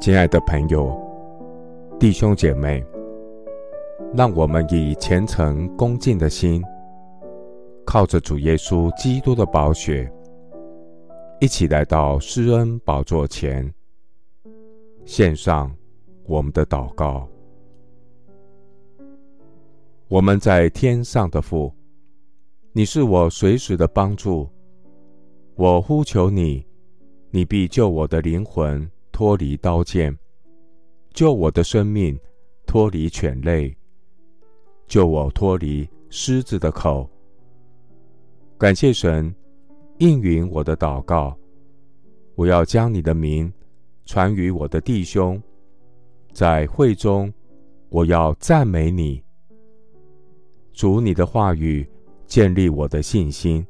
亲爱的朋友、弟兄姐妹，让我们以虔诚恭敬的心，靠着主耶稣基督的宝血，一起来到施恩宝座前，献上我们的祷告。我们在天上的父，你是我随时的帮助，我呼求你，你必救我的灵魂。脱离刀剑，救我的生命；脱离犬类，救我脱离狮子的口。感谢神应允我的祷告。我要将你的名传与我的弟兄，在会中，我要赞美你。主，你的话语建立我的信心，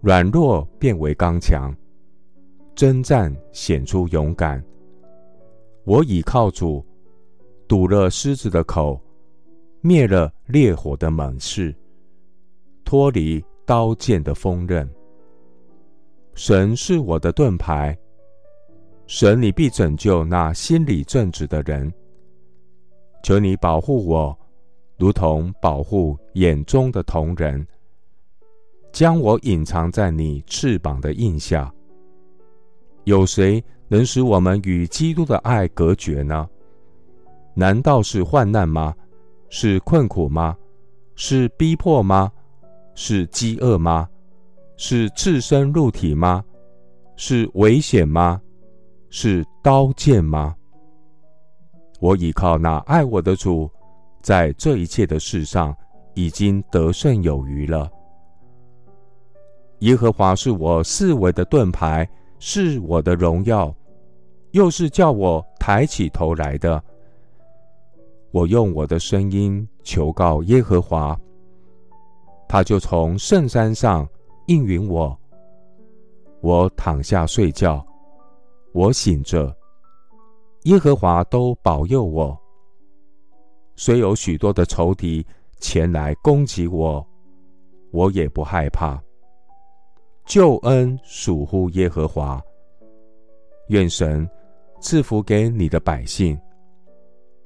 软弱变为刚强。征战显出勇敢。我倚靠主，堵了狮子的口，灭了烈火的猛士，脱离刀剑的锋刃。神是我的盾牌，神你必拯救那心里正直的人。求你保护我，如同保护眼中的瞳人，将我隐藏在你翅膀的荫下。有谁能使我们与基督的爱隔绝呢？难道是患难吗？是困苦吗？是逼迫吗？是饥饿吗？是赤身露体吗？是危险吗？是刀剑吗？我倚靠那爱我的主，在这一切的事上已经得胜有余了。耶和华是我四围的盾牌。是我的荣耀，又是叫我抬起头来的。我用我的声音求告耶和华，他就从圣山上应允我。我躺下睡觉，我醒着，耶和华都保佑我。虽有许多的仇敌前来攻击我，我也不害怕。救恩属乎耶和华，愿神赐福给你的百姓。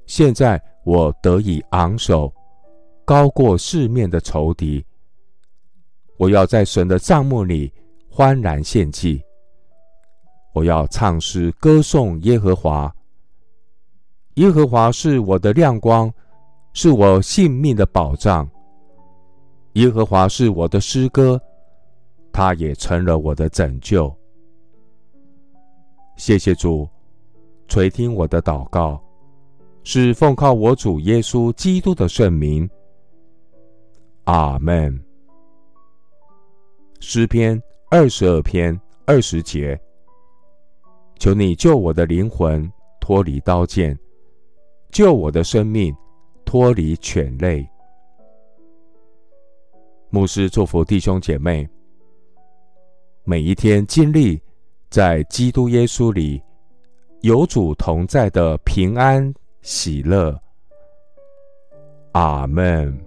现在我得以昂首，高过四面的仇敌。我要在神的帐幕里欢然献祭。我要唱诗歌颂耶和华。耶和华是我的亮光，是我性命的保障。耶和华是我的诗歌。他也成了我的拯救。谢谢主垂听我的祷告，是奉靠我主耶稣基督的圣名。阿门。诗篇二十二篇二十节：求你救我的灵魂脱离刀剑，救我的生命脱离犬类。牧师祝福弟兄姐妹。每一天经历在基督耶稣里有主同在的平安喜乐。阿门。